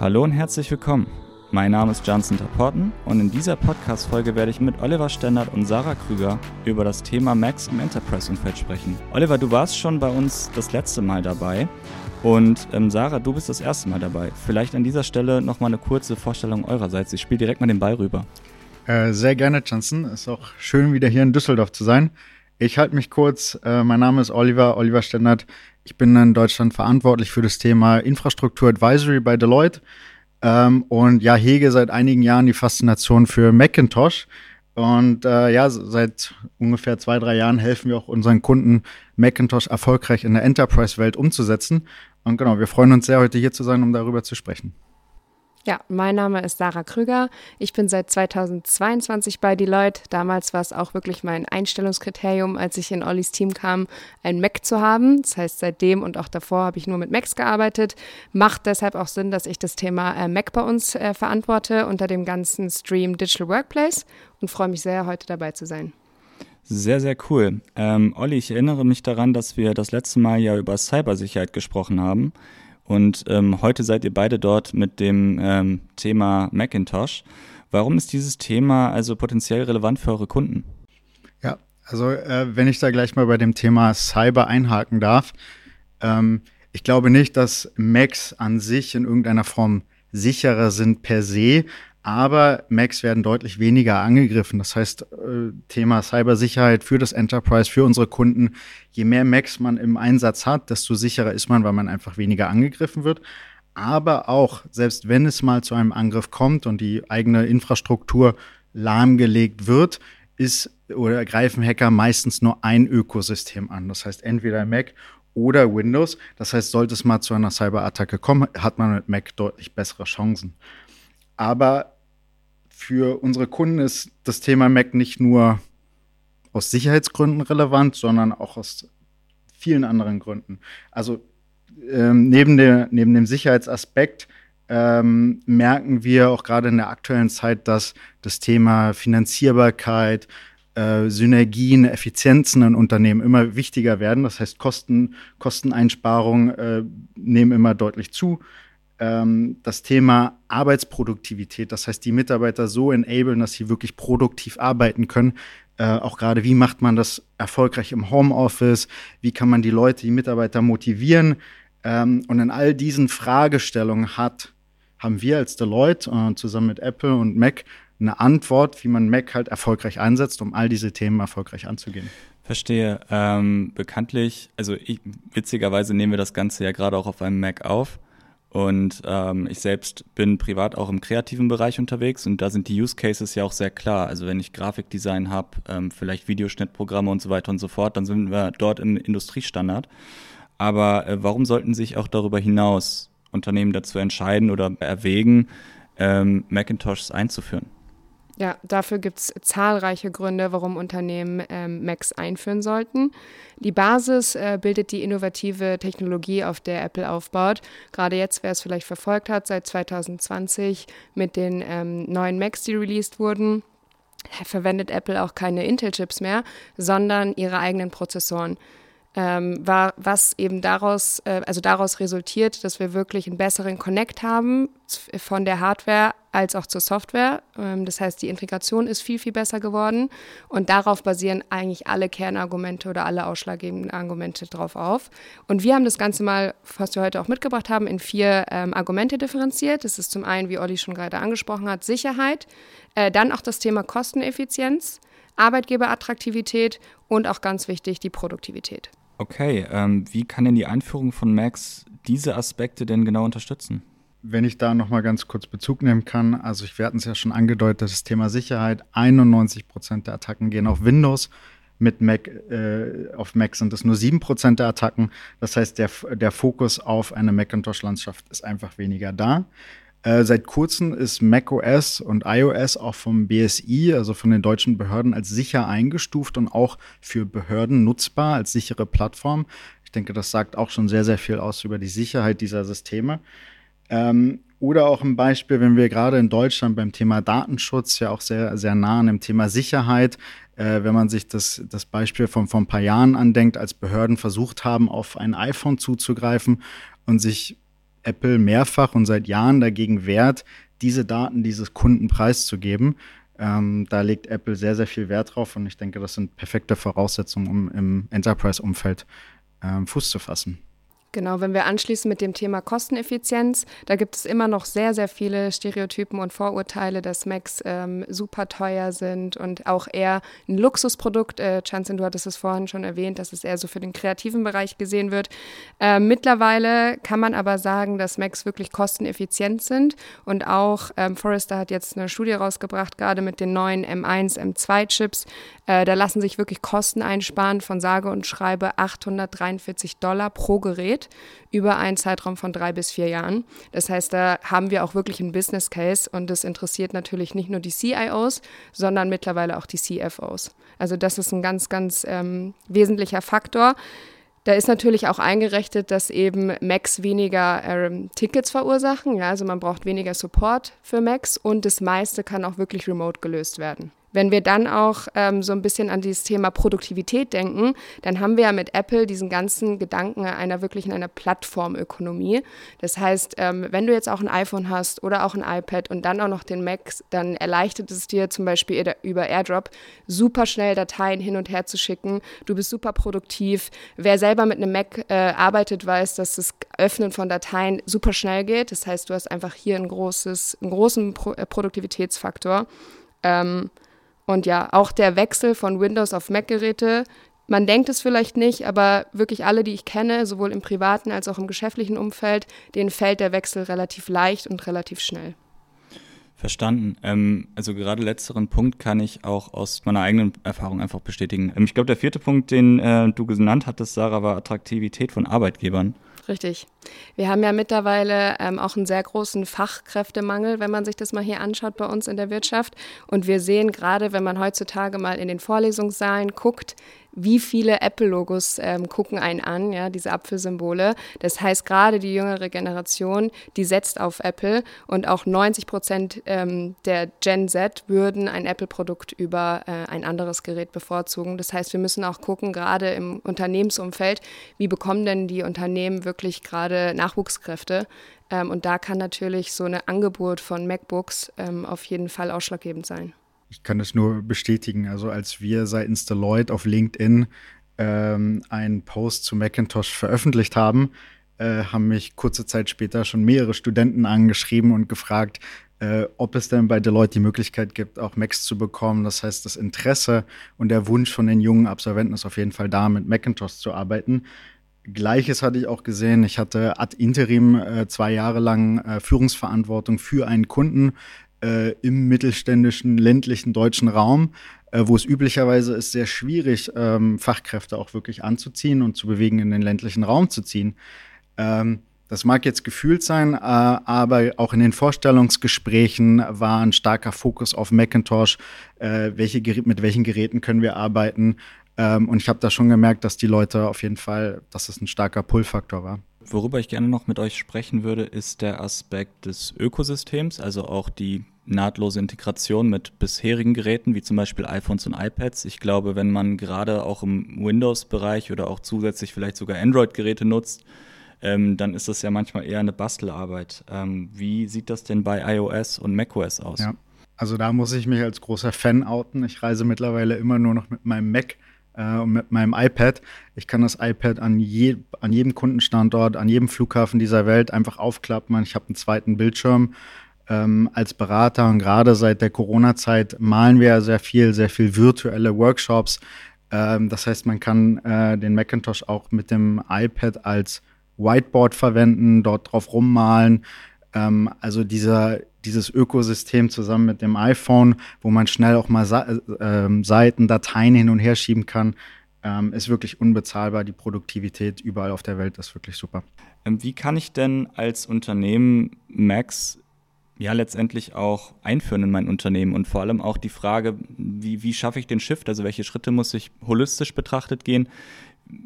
Hallo und herzlich willkommen. Mein Name ist Johnson Taporten und in dieser Podcast-Folge werde ich mit Oliver Stendert und Sarah Krüger über das Thema Max im Enterprise-Umfeld sprechen. Oliver, du warst schon bei uns das letzte Mal dabei und ähm, Sarah, du bist das erste Mal dabei. Vielleicht an dieser Stelle nochmal eine kurze Vorstellung eurerseits. Ich spiele direkt mal den Ball rüber. Äh, sehr gerne, Johnson. Ist auch schön, wieder hier in Düsseldorf zu sein. Ich halte mich kurz. Äh, mein Name ist Oliver, Oliver Stendert. Ich bin in Deutschland verantwortlich für das Thema Infrastruktur Advisory bei Deloitte. Ähm, und ja, hege seit einigen Jahren die Faszination für Macintosh. Und äh, ja, seit ungefähr zwei, drei Jahren helfen wir auch unseren Kunden, Macintosh erfolgreich in der Enterprise-Welt umzusetzen. Und genau, wir freuen uns sehr, heute hier zu sein, um darüber zu sprechen. Ja, mein Name ist Sarah Krüger. Ich bin seit 2022 bei Deloitte. Damals war es auch wirklich mein Einstellungskriterium, als ich in Ollis Team kam, ein Mac zu haben. Das heißt, seitdem und auch davor habe ich nur mit Macs gearbeitet. Macht deshalb auch Sinn, dass ich das Thema äh, Mac bei uns äh, verantworte unter dem ganzen Stream Digital Workplace und freue mich sehr, heute dabei zu sein. Sehr, sehr cool. Ähm, Olli, ich erinnere mich daran, dass wir das letzte Mal ja über Cybersicherheit gesprochen haben. Und ähm, heute seid ihr beide dort mit dem ähm, Thema Macintosh. Warum ist dieses Thema also potenziell relevant für eure Kunden? Ja, also äh, wenn ich da gleich mal bei dem Thema Cyber einhaken darf, ähm, ich glaube nicht, dass Macs an sich in irgendeiner Form sicherer sind per se, aber Macs werden deutlich weniger angegriffen. Das heißt, äh, Thema Cybersicherheit für das Enterprise, für unsere Kunden, je mehr Macs man im Einsatz hat, desto sicherer ist man, weil man einfach weniger angegriffen wird. Aber auch, selbst wenn es mal zu einem Angriff kommt und die eigene Infrastruktur lahmgelegt wird, ist oder greifen Hacker meistens nur ein Ökosystem an. Das heißt, entweder Mac oder Windows. Das heißt, sollte es mal zu einer Cyberattacke kommen, hat man mit Mac deutlich bessere Chancen. Aber für unsere Kunden ist das Thema Mac nicht nur aus Sicherheitsgründen relevant, sondern auch aus vielen anderen Gründen. Also ähm, neben, der, neben dem Sicherheitsaspekt ähm, merken wir auch gerade in der aktuellen Zeit, dass das Thema Finanzierbarkeit, äh, Synergien, Effizienzen in Unternehmen immer wichtiger werden. Das heißt, Kosten, Kosteneinsparungen äh, nehmen immer deutlich zu das Thema Arbeitsproduktivität, das heißt, die Mitarbeiter so enablen, dass sie wirklich produktiv arbeiten können. Äh, auch gerade, wie macht man das erfolgreich im Homeoffice? Wie kann man die Leute, die Mitarbeiter motivieren? Ähm, und in all diesen Fragestellungen hat, haben wir als Deloitte äh, zusammen mit Apple und Mac eine Antwort, wie man Mac halt erfolgreich einsetzt, um all diese Themen erfolgreich anzugehen. Verstehe. Ähm, bekanntlich, also ich, witzigerweise nehmen wir das Ganze ja gerade auch auf einem Mac auf. Und ähm, ich selbst bin privat auch im kreativen Bereich unterwegs und da sind die Use Cases ja auch sehr klar. Also wenn ich Grafikdesign habe, ähm, vielleicht Videoschnittprogramme und so weiter und so fort, dann sind wir dort im Industriestandard. Aber äh, warum sollten sich auch darüber hinaus Unternehmen dazu entscheiden oder erwägen, ähm, Macintoshs einzuführen? Ja, dafür gibt es zahlreiche Gründe, warum Unternehmen ähm, Macs einführen sollten. Die Basis äh, bildet die innovative Technologie, auf der Apple aufbaut. Gerade jetzt, wer es vielleicht verfolgt hat, seit 2020 mit den ähm, neuen Macs, die released wurden, verwendet Apple auch keine Intel-Chips mehr, sondern ihre eigenen Prozessoren ähm, war, was eben daraus, äh, also daraus resultiert, dass wir wirklich einen besseren Connect haben von der Hardware als auch zur Software. Ähm, das heißt, die Integration ist viel, viel besser geworden und darauf basieren eigentlich alle Kernargumente oder alle ausschlaggebenden Argumente drauf auf. Und wir haben das Ganze mal, was wir heute auch mitgebracht haben, in vier ähm, Argumente differenziert. Das ist zum einen, wie Olli schon gerade angesprochen hat, Sicherheit, äh, dann auch das Thema Kosteneffizienz, Arbeitgeberattraktivität und auch ganz wichtig die Produktivität. Okay, ähm, wie kann denn die Einführung von Max diese Aspekte denn genau unterstützen? Wenn ich da noch mal ganz kurz Bezug nehmen kann, also ich, wir hatten es ja schon angedeutet, das Thema Sicherheit, 91 Prozent der Attacken gehen auf Windows, mit Mac, äh, auf Mac sind es nur 7 Prozent der Attacken. Das heißt, der, der Fokus auf eine Macintosh-Landschaft ist einfach weniger da. Äh, seit kurzem ist macOS und iOS auch vom BSI, also von den deutschen Behörden, als sicher eingestuft und auch für Behörden nutzbar als sichere Plattform. Ich denke, das sagt auch schon sehr, sehr viel aus über die Sicherheit dieser Systeme. Ähm, oder auch ein Beispiel, wenn wir gerade in Deutschland beim Thema Datenschutz ja auch sehr, sehr nah an dem Thema Sicherheit, äh, wenn man sich das, das Beispiel von vor ein paar Jahren andenkt, als Behörden versucht haben, auf ein iPhone zuzugreifen und sich Apple mehrfach und seit Jahren dagegen wehrt, diese Daten dieses Kunden preiszugeben. Ähm, da legt Apple sehr, sehr viel Wert drauf und ich denke, das sind perfekte Voraussetzungen, um im Enterprise-Umfeld ähm, Fuß zu fassen. Genau, wenn wir anschließen mit dem Thema Kosteneffizienz, da gibt es immer noch sehr, sehr viele Stereotypen und Vorurteile, dass Macs ähm, super teuer sind und auch eher ein Luxusprodukt. Äh, Chanson, du hattest es vorhin schon erwähnt, dass es eher so für den kreativen Bereich gesehen wird. Äh, mittlerweile kann man aber sagen, dass Macs wirklich kosteneffizient sind und auch ähm, Forrester hat jetzt eine Studie rausgebracht, gerade mit den neuen M1, M2-Chips. Äh, da lassen sich wirklich Kosten einsparen von sage und schreibe 843 Dollar pro Gerät geht über einen Zeitraum von drei bis vier Jahren. Das heißt, da haben wir auch wirklich einen Business Case und das interessiert natürlich nicht nur die CIOs, sondern mittlerweile auch die CFOs. Also das ist ein ganz, ganz ähm, wesentlicher Faktor. Da ist natürlich auch eingerechnet, dass eben Macs weniger ähm, Tickets verursachen. Ja, also man braucht weniger Support für Macs und das meiste kann auch wirklich remote gelöst werden. Wenn wir dann auch ähm, so ein bisschen an dieses Thema Produktivität denken, dann haben wir ja mit Apple diesen ganzen Gedanken einer wirklichen einer Plattformökonomie. Das heißt, ähm, wenn du jetzt auch ein iPhone hast oder auch ein iPad und dann auch noch den Mac, dann erleichtert es dir zum Beispiel über AirDrop super schnell Dateien hin und her zu schicken. Du bist super produktiv. Wer selber mit einem Mac äh, arbeitet, weiß, dass das Öffnen von Dateien super schnell geht. Das heißt, du hast einfach hier ein großes, einen großen Pro äh, Produktivitätsfaktor. Ähm, und ja, auch der Wechsel von Windows auf Mac-Geräte, man denkt es vielleicht nicht, aber wirklich alle, die ich kenne, sowohl im privaten als auch im geschäftlichen Umfeld, denen fällt der Wechsel relativ leicht und relativ schnell. Verstanden. Ähm, also gerade letzteren Punkt kann ich auch aus meiner eigenen Erfahrung einfach bestätigen. Ähm, ich glaube, der vierte Punkt, den äh, du genannt hattest, Sarah, war Attraktivität von Arbeitgebern. Richtig. Wir haben ja mittlerweile ähm, auch einen sehr großen Fachkräftemangel, wenn man sich das mal hier anschaut bei uns in der Wirtschaft. Und wir sehen gerade, wenn man heutzutage mal in den Vorlesungssaalen guckt, wie viele Apple-Logos ähm, gucken einen an, ja, diese Apfelsymbole. Das heißt, gerade die jüngere Generation, die setzt auf Apple und auch 90 Prozent ähm, der Gen Z würden ein Apple-Produkt über äh, ein anderes Gerät bevorzugen. Das heißt, wir müssen auch gucken, gerade im Unternehmensumfeld, wie bekommen denn die Unternehmen wirklich gerade Nachwuchskräfte? Ähm, und da kann natürlich so eine Angebot von MacBooks ähm, auf jeden Fall ausschlaggebend sein. Ich kann das nur bestätigen. Also als wir seitens Deloitte auf LinkedIn ähm, einen Post zu Macintosh veröffentlicht haben, äh, haben mich kurze Zeit später schon mehrere Studenten angeschrieben und gefragt, äh, ob es denn bei Deloitte die Möglichkeit gibt, auch Macs zu bekommen. Das heißt, das Interesse und der Wunsch von den jungen Absolventen ist auf jeden Fall da, mit Macintosh zu arbeiten. Gleiches hatte ich auch gesehen. Ich hatte ad interim äh, zwei Jahre lang äh, Führungsverantwortung für einen Kunden äh, im mittelständischen, ländlichen deutschen Raum, äh, wo es üblicherweise ist, sehr schwierig, ähm, Fachkräfte auch wirklich anzuziehen und zu bewegen, in den ländlichen Raum zu ziehen. Ähm, das mag jetzt gefühlt sein, äh, aber auch in den Vorstellungsgesprächen war ein starker Fokus auf Macintosh. Äh, welche mit welchen Geräten können wir arbeiten? Ähm, und ich habe da schon gemerkt, dass die Leute auf jeden Fall, dass es ein starker Pull-Faktor war. Worüber ich gerne noch mit euch sprechen würde, ist der Aspekt des Ökosystems, also auch die nahtlose Integration mit bisherigen Geräten, wie zum Beispiel iPhones und iPads. Ich glaube, wenn man gerade auch im Windows-Bereich oder auch zusätzlich vielleicht sogar Android-Geräte nutzt, ähm, dann ist das ja manchmal eher eine Bastelarbeit. Ähm, wie sieht das denn bei iOS und macOS aus? Ja, also da muss ich mich als großer Fan outen. Ich reise mittlerweile immer nur noch mit meinem Mac äh, mit meinem iPad. Ich kann das iPad an, je, an jedem Kundenstandort, an jedem Flughafen dieser Welt einfach aufklappen. Ich habe einen zweiten Bildschirm. Ähm, als Berater und gerade seit der Corona-Zeit malen wir sehr viel, sehr viel virtuelle Workshops. Ähm, das heißt, man kann äh, den Macintosh auch mit dem iPad als Whiteboard verwenden, dort drauf rummalen. Ähm, also dieser, dieses Ökosystem zusammen mit dem iPhone, wo man schnell auch mal äh, Seiten, Dateien hin und her schieben kann, ähm, ist wirklich unbezahlbar. Die Produktivität überall auf der Welt ist wirklich super. Ähm, wie kann ich denn als Unternehmen Max ja letztendlich auch einführen in mein Unternehmen und vor allem auch die Frage, wie, wie schaffe ich den Shift, also welche Schritte muss ich holistisch betrachtet gehen,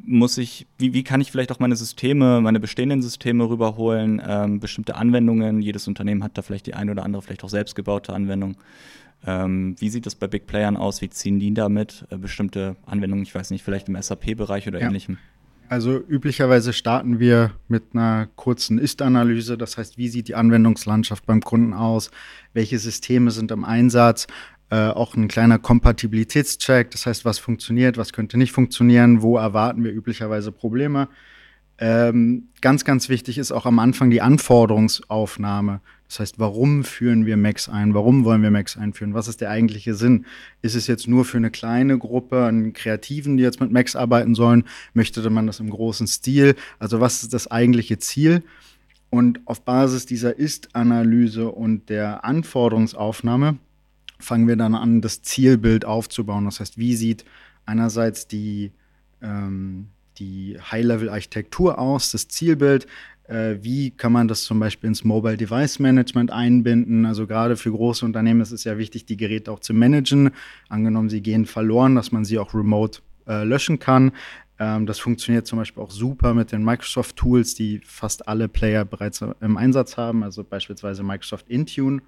muss ich, wie, wie kann ich vielleicht auch meine Systeme, meine bestehenden Systeme rüberholen, ähm, bestimmte Anwendungen, jedes Unternehmen hat da vielleicht die eine oder andere, vielleicht auch selbstgebaute Anwendung. Ähm, wie sieht das bei Big Playern aus? Wie ziehen die damit äh, bestimmte Anwendungen, ich weiß nicht, vielleicht im SAP-Bereich oder ja. ähnlichem? Also üblicherweise starten wir mit einer kurzen Ist-Analyse. Das heißt, wie sieht die Anwendungslandschaft beim Kunden aus? Welche Systeme sind im Einsatz? Äh, auch ein kleiner Kompatibilitätscheck. Das heißt, was funktioniert, was könnte nicht funktionieren? Wo erwarten wir üblicherweise Probleme? Ähm, ganz, ganz wichtig ist auch am Anfang die Anforderungsaufnahme. Das heißt, warum führen wir Macs ein? Warum wollen wir Macs einführen? Was ist der eigentliche Sinn? Ist es jetzt nur für eine kleine Gruppe an Kreativen, die jetzt mit Macs arbeiten sollen? Möchte man das im großen Stil? Also was ist das eigentliche Ziel? Und auf Basis dieser Ist-Analyse und der Anforderungsaufnahme fangen wir dann an, das Zielbild aufzubauen. Das heißt, wie sieht einerseits die, ähm, die High-Level-Architektur aus, das Zielbild, äh, wie kann man das zum Beispiel ins Mobile Device Management einbinden? Also gerade für große Unternehmen ist es ja wichtig, die Geräte auch zu managen. Angenommen, sie gehen verloren, dass man sie auch remote äh, löschen kann. Ähm, das funktioniert zum Beispiel auch super mit den Microsoft Tools, die fast alle Player bereits im Einsatz haben, also beispielsweise Microsoft Intune.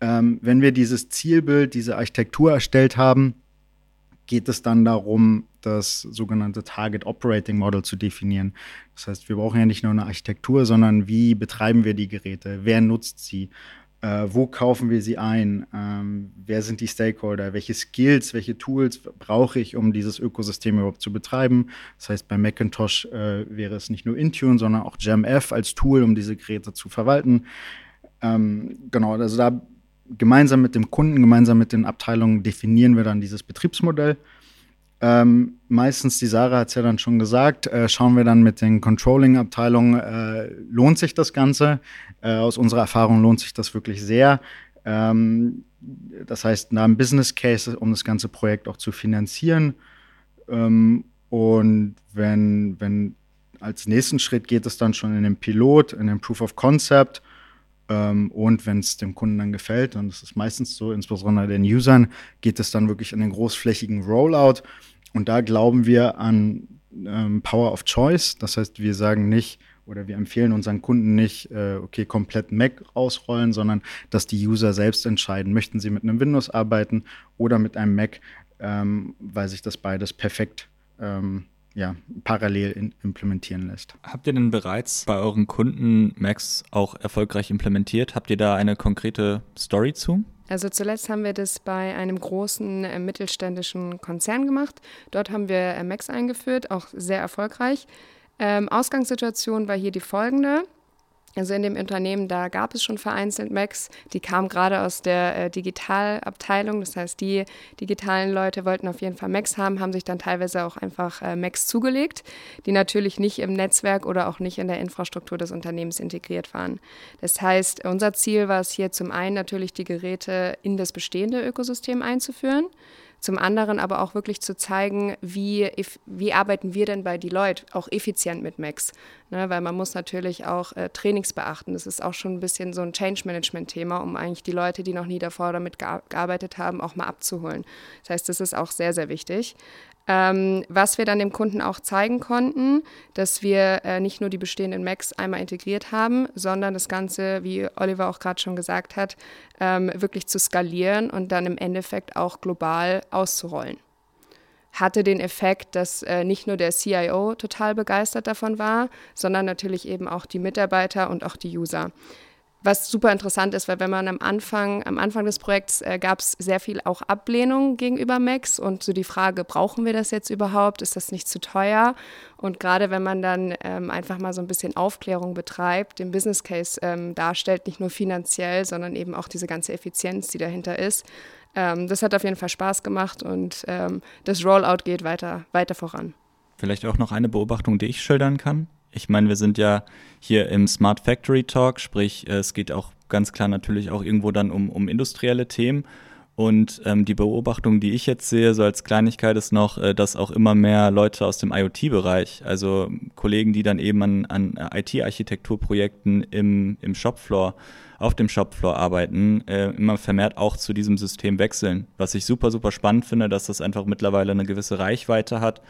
Ähm, wenn wir dieses Zielbild, diese Architektur erstellt haben, geht es dann darum, das sogenannte Target Operating Model zu definieren. Das heißt, wir brauchen ja nicht nur eine Architektur, sondern wie betreiben wir die Geräte? Wer nutzt sie? Äh, wo kaufen wir sie ein? Ähm, wer sind die Stakeholder? Welche Skills, welche Tools brauche ich, um dieses Ökosystem überhaupt zu betreiben? Das heißt, bei Macintosh äh, wäre es nicht nur Intune, sondern auch JamF als Tool, um diese Geräte zu verwalten. Ähm, genau, also da gemeinsam mit dem Kunden, gemeinsam mit den Abteilungen definieren wir dann dieses Betriebsmodell. Ähm, meistens, die Sarah hat es ja dann schon gesagt, äh, schauen wir dann mit den Controlling-Abteilungen, äh, lohnt sich das Ganze? Äh, aus unserer Erfahrung lohnt sich das wirklich sehr. Ähm, das heißt, da ein Business Case, um das ganze Projekt auch zu finanzieren. Ähm, und wenn, wenn als nächsten Schritt geht es dann schon in den Pilot, in den Proof of Concept. Ähm, und wenn es dem Kunden dann gefällt, und das ist meistens so, insbesondere den Usern, geht es dann wirklich in den großflächigen Rollout. Und da glauben wir an ähm, Power of Choice. Das heißt, wir sagen nicht oder wir empfehlen unseren Kunden nicht, äh, okay, komplett Mac ausrollen, sondern dass die User selbst entscheiden, möchten sie mit einem Windows arbeiten oder mit einem Mac, ähm, weil sich das beides perfekt ähm, ja, parallel in, implementieren lässt. Habt ihr denn bereits bei euren Kunden Macs auch erfolgreich implementiert? Habt ihr da eine konkrete Story zu? Also zuletzt haben wir das bei einem großen äh, mittelständischen Konzern gemacht. Dort haben wir äh, Macs eingeführt, auch sehr erfolgreich. Ähm, Ausgangssituation war hier die folgende. Also in dem Unternehmen, da gab es schon vereinzelt Macs, die kamen gerade aus der äh, Digitalabteilung. Das heißt, die digitalen Leute wollten auf jeden Fall Macs haben, haben sich dann teilweise auch einfach äh, Macs zugelegt, die natürlich nicht im Netzwerk oder auch nicht in der Infrastruktur des Unternehmens integriert waren. Das heißt, unser Ziel war es hier zum einen natürlich, die Geräte in das bestehende Ökosystem einzuführen. Zum anderen aber auch wirklich zu zeigen, wie, wie arbeiten wir denn bei Deloitte auch effizient mit Macs. Ne, weil man muss natürlich auch äh, Trainings beachten. Das ist auch schon ein bisschen so ein Change-Management-Thema, um eigentlich die Leute, die noch nie davor damit gearbeitet haben, auch mal abzuholen. Das heißt, das ist auch sehr, sehr wichtig. Ähm, was wir dann dem Kunden auch zeigen konnten, dass wir äh, nicht nur die bestehenden Macs einmal integriert haben, sondern das Ganze, wie Oliver auch gerade schon gesagt hat, ähm, wirklich zu skalieren und dann im Endeffekt auch global auszurollen. Hatte den Effekt, dass äh, nicht nur der CIO total begeistert davon war, sondern natürlich eben auch die Mitarbeiter und auch die User. Was super interessant ist, weil wenn man am Anfang, am Anfang des Projekts äh, gab es sehr viel auch Ablehnung gegenüber Macs und so die Frage, brauchen wir das jetzt überhaupt? Ist das nicht zu teuer? Und gerade wenn man dann ähm, einfach mal so ein bisschen Aufklärung betreibt, den Business Case ähm, darstellt, nicht nur finanziell, sondern eben auch diese ganze Effizienz, die dahinter ist, ähm, das hat auf jeden Fall Spaß gemacht und ähm, das Rollout geht weiter, weiter voran. Vielleicht auch noch eine Beobachtung, die ich schildern kann. Ich meine, wir sind ja hier im Smart Factory Talk, sprich, es geht auch ganz klar natürlich auch irgendwo dann um, um industrielle Themen. Und ähm, die Beobachtung, die ich jetzt sehe, so als Kleinigkeit, ist noch, äh, dass auch immer mehr Leute aus dem IoT-Bereich, also Kollegen, die dann eben an, an IT-Architekturprojekten im, im Shopfloor, auf dem Shopfloor arbeiten, äh, immer vermehrt auch zu diesem System wechseln. Was ich super, super spannend finde, dass das einfach mittlerweile eine gewisse Reichweite hat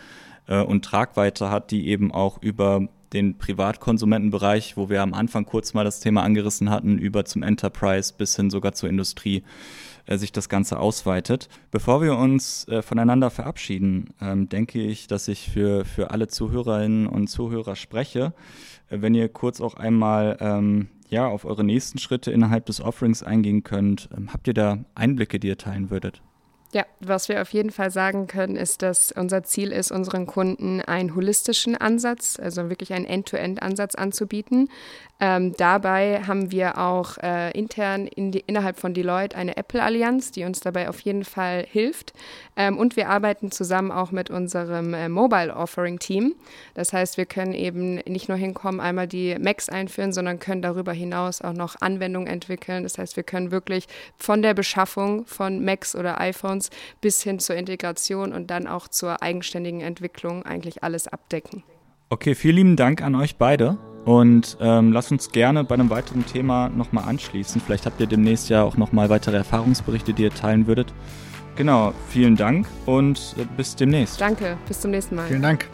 äh, und Tragweite hat, die eben auch über den Privatkonsumentenbereich, wo wir am Anfang kurz mal das Thema angerissen hatten, über zum Enterprise bis hin sogar zur Industrie äh, sich das Ganze ausweitet. Bevor wir uns äh, voneinander verabschieden, ähm, denke ich, dass ich für, für alle Zuhörerinnen und Zuhörer spreche. Äh, wenn ihr kurz auch einmal ähm, ja, auf eure nächsten Schritte innerhalb des Offerings eingehen könnt, ähm, habt ihr da Einblicke, die ihr teilen würdet? Ja, was wir auf jeden Fall sagen können, ist, dass unser Ziel ist, unseren Kunden einen holistischen Ansatz, also wirklich einen End-to-End-Ansatz anzubieten. Ähm, dabei haben wir auch äh, intern in die, innerhalb von Deloitte eine Apple-Allianz, die uns dabei auf jeden Fall hilft. Ähm, und wir arbeiten zusammen auch mit unserem äh, Mobile-Offering-Team. Das heißt, wir können eben nicht nur hinkommen, einmal die Macs einführen, sondern können darüber hinaus auch noch Anwendungen entwickeln. Das heißt, wir können wirklich von der Beschaffung von Macs oder iPhones bis hin zur Integration und dann auch zur eigenständigen Entwicklung eigentlich alles abdecken. Okay, vielen lieben Dank an euch beide. Und ähm, lasst uns gerne bei einem weiteren Thema nochmal anschließen. Vielleicht habt ihr demnächst ja auch nochmal weitere Erfahrungsberichte, die ihr teilen würdet. Genau, vielen Dank und äh, bis demnächst. Danke, bis zum nächsten Mal. Vielen Dank.